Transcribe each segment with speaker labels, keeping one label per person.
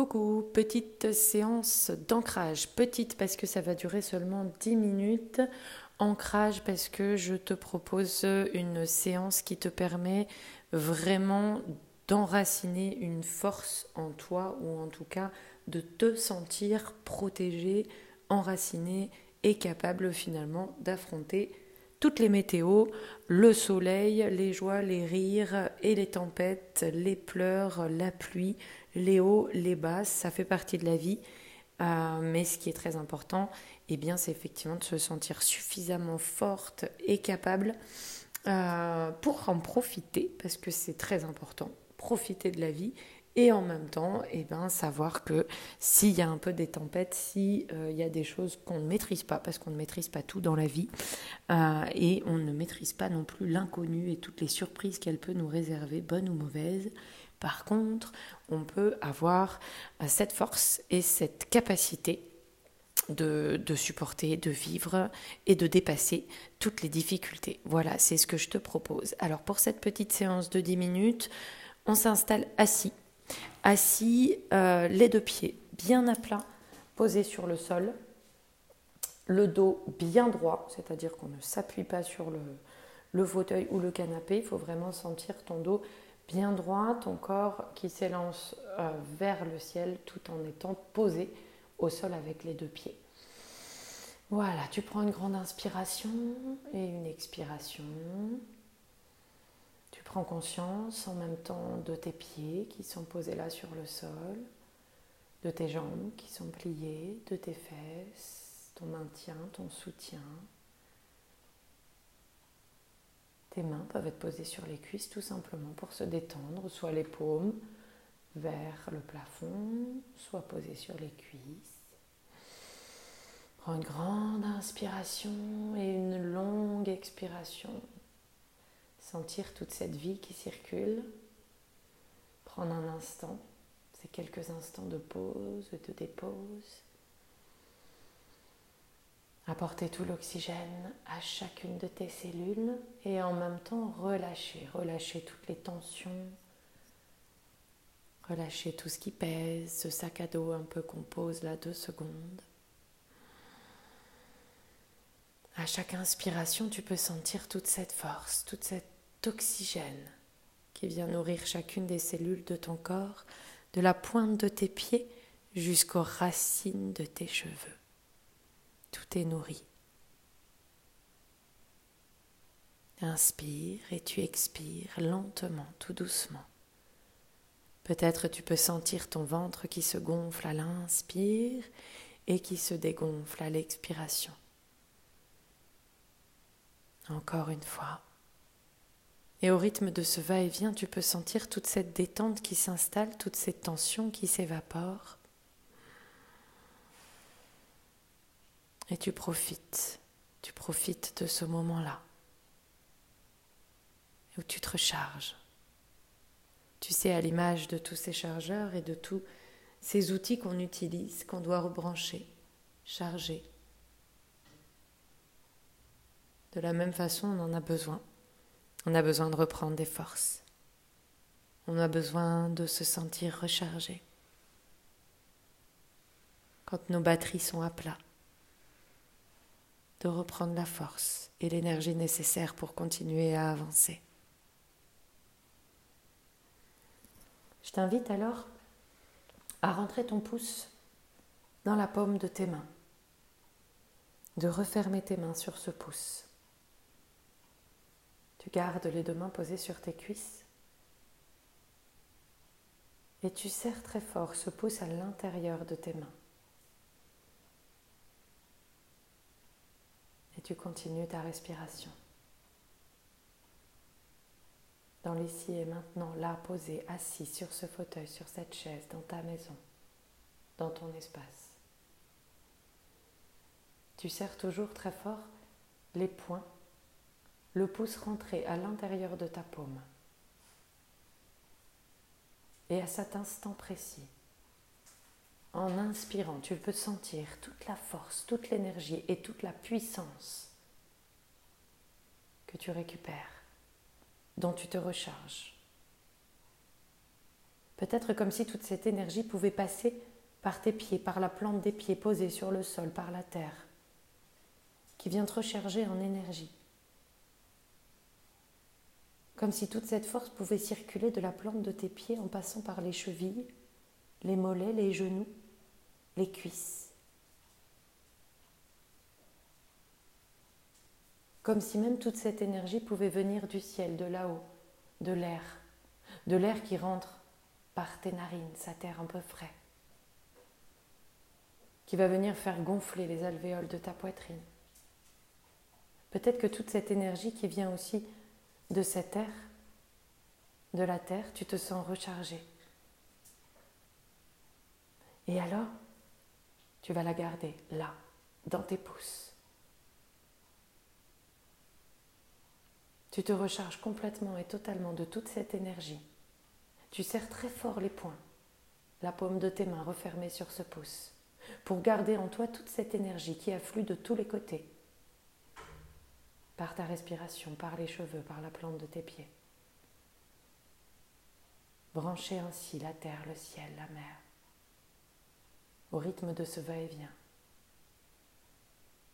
Speaker 1: Coucou, petite séance d'ancrage. Petite parce que ça va durer seulement 10 minutes. Ancrage parce que je te propose une séance qui te permet vraiment d'enraciner une force en toi ou en tout cas de te sentir protégé, enraciné et capable finalement d'affronter toutes les météos, le soleil, les joies, les rires et les tempêtes, les pleurs, la pluie, les hauts, les bas, ça fait partie de la vie. Euh, mais ce qui est très important, eh bien, c'est effectivement de se sentir suffisamment forte et capable euh, pour en profiter, parce que c'est très important, profiter de la vie et en même temps, eh ben, savoir que s'il y a un peu des tempêtes, s'il euh, y a des choses qu'on ne maîtrise pas, parce qu'on ne maîtrise pas tout dans la vie, euh, et on ne maîtrise pas non plus l'inconnu et toutes les surprises qu'elle peut nous réserver, bonnes ou mauvaises, par contre, on peut avoir euh, cette force et cette capacité de, de, supporter, de vivre et de dépasser toutes les difficultés. Voilà, c'est ce que je te propose. Alors pour cette petite séance de 10 minutes, on s'installe assis assis, euh, les deux pieds bien à plat, posés sur le sol, le dos bien droit, c'est-à-dire qu'on ne s'appuie pas sur le, fauteuil ou le canapé, il faut vraiment sentir ton dos bien droit, ton corps qui s'élance euh, vers le ciel tout en étant posé au sol avec les deux pieds. Voilà, tu prends une grande inspiration et une expiration. Prends conscience en même temps de tes pieds qui sont posés là sur le sol, de tes jambes qui sont pliées, de tes fesses, ton maintien, ton soutien. Tes mains peuvent être posées sur les cuisses tout simplement pour se détendre, soit les paumes vers le plafond, soit posées sur les cuisses. Prends une grande inspiration et une longue expiration sentir toute cette vie qui circule, prendre un instant, ces quelques instants de pause, de dépose, apporter tout l'oxygène à chacune de tes cellules et en même temps relâcher, relâcher toutes les tensions, relâcher tout ce qui pèse, ce sac à dos un peu qu'on pose là deux secondes. À chaque inspiration, tu peux sentir toute cette force, toute cette d'oxygène qui vient nourrir chacune des cellules de ton corps, de la pointe de tes pieds jusqu'aux racines de tes cheveux. Tout est nourri. Inspire et tu expires lentement, tout doucement. Peut-être tu peux sentir ton ventre qui se gonfle à l'inspire et qui se dégonfle à l'expiration. Encore une fois. Et au rythme de ce va-et-vient, tu peux sentir toute cette détente qui s'installe, toute cette tension qui s'évapore. Et tu profites, tu profites de ce moment-là, où tu te recharges. Tu sais, à l'image de tous ces chargeurs et de tous ces outils qu'on utilise, qu'on doit rebrancher, charger. De la même façon, on en a besoin. On a besoin de reprendre des forces. On a besoin de se sentir rechargé. Quand nos batteries sont à plat, de reprendre la force et l'énergie nécessaire pour continuer à avancer. Je t'invite alors à rentrer ton pouce dans la paume de tes mains, de refermer tes mains sur ce pouce tu gardes les deux mains posées sur tes cuisses. Et tu serres très fort ce pouce à l'intérieur de tes mains. Et tu continues ta respiration. Dans l'ici et maintenant, là, posé, assis sur ce fauteuil, sur cette chaise, dans ta maison, dans ton espace. Tu serres toujours très fort les poings le pouce rentré à l'intérieur de ta paume. Et à cet instant précis, en inspirant, tu peux sentir toute la force, toute l'énergie et toute la puissance que tu récupères, dont tu te recharges. Peut-être comme si toute cette énergie pouvait passer par tes pieds, par la plante des pieds posée sur le sol, par la terre, qui vient te recharger en énergie. Comme si toute cette force pouvait circuler de la plante de tes pieds en passant par les chevilles, les mollets, les genoux, les cuisses. Comme si même toute cette énergie pouvait venir du ciel, de là-haut, de l'air, de l'air qui rentre par tes narines, sa terre un peu frais, qui va venir faire gonfler les alvéoles de ta poitrine. Peut-être que toute cette énergie qui vient aussi de cette air, de la terre, tu te sens rechargé. Et alors, tu vas la garder là, dans tes pouces. Tu te recharges complètement et totalement de toute cette énergie. Tu serres très fort les poings, la paume de tes mains refermée sur ce pouce, pour garder en toi toute cette énergie qui afflue de tous les côtés, par ta respiration, par les cheveux, par la plante de tes pieds. Brancher ainsi la terre, le ciel, la mer, au rythme de ce va-et-vient.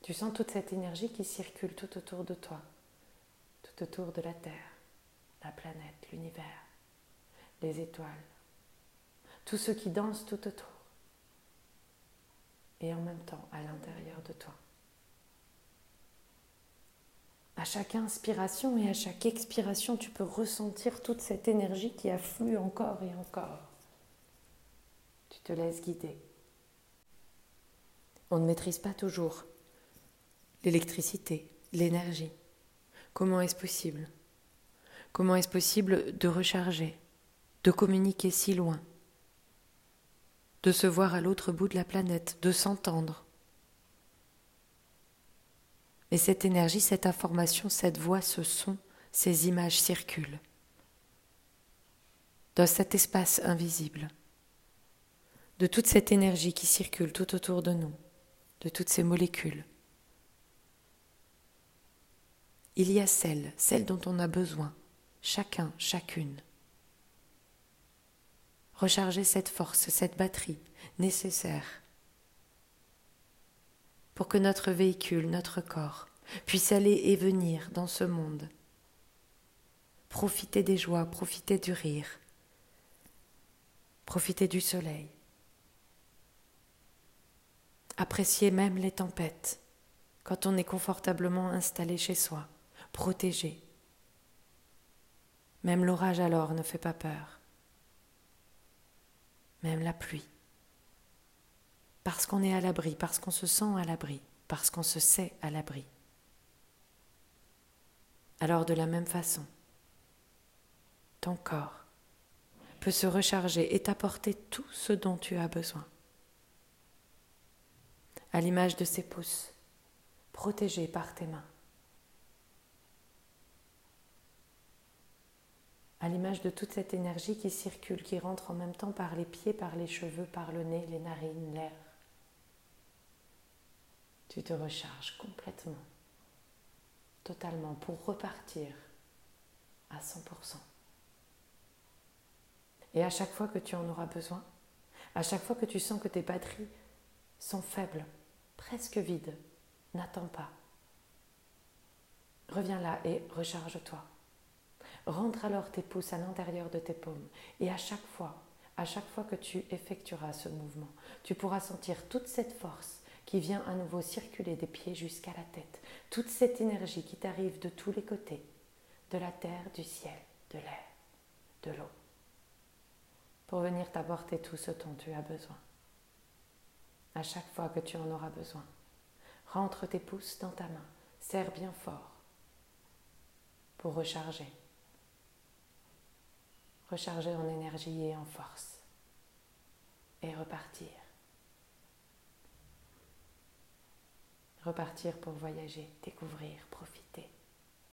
Speaker 1: Tu sens toute cette énergie qui circule tout autour de toi, tout autour de la Terre, la planète, l'univers, les étoiles, tout ce qui danse tout autour et en même temps à l'intérieur de toi. À chaque inspiration et à chaque expiration, tu peux ressentir toute cette énergie qui afflue encore et encore. Tu te laisses guider. On ne maîtrise pas toujours l'électricité, l'énergie. Comment est-ce possible? Comment est-ce possible de recharger, de communiquer si loin, de se voir à l'autre bout de la planète, de s'entendre? Mais cette énergie, cette information, cette voix, ce son, ces images circulent dans cet espace invisible, de toute cette énergie qui circule tout autour de nous de toutes ces molécules. Il y a celle, celle dont on a besoin, chacun, chacune. Recharger cette force, cette batterie nécessaire pour que notre véhicule, notre corps, puisse aller et venir dans ce monde. Profiter des joies, profiter du rire, profiter du soleil, Apprécier même les tempêtes, quand on est confortablement installé chez soi, protégé. Même l'orage alors ne fait pas peur. Même la pluie. Parce qu'on est à l'abri, parce qu'on se sent à l'abri, parce qu'on se sait à l'abri. Alors de la même façon, ton corps peut se recharger et t'apporter tout ce dont tu as besoin à l'image de ses pouces, protégés par tes mains. À l'image de toute cette énergie qui circule, qui rentre en même temps par les pieds, par les cheveux, par le nez, les narines, l'air. Tu te recharges complètement, totalement, pour repartir à 100%. Et à chaque fois que tu en auras besoin, à chaque fois que tu sens que tes batteries sont faibles, presque vide. N'attends pas. Reviens là et recharge-toi. Rentre alors tes pouces à l'intérieur de tes paumes et à chaque fois, à chaque fois que tu effectueras ce mouvement, tu pourras sentir toute cette force qui vient à nouveau circuler des pieds jusqu'à la tête, toute cette énergie qui t'arrive de tous les côtés, de la terre, du ciel, de l'air, de l'eau, pour venir t'apporter tout ce dont tu as besoin à chaque fois que tu en auras besoin. Rentre tes pouces dans ta main, serre bien fort pour recharger. Recharger en énergie et en force. Et repartir. Repartir pour voyager, découvrir, profiter.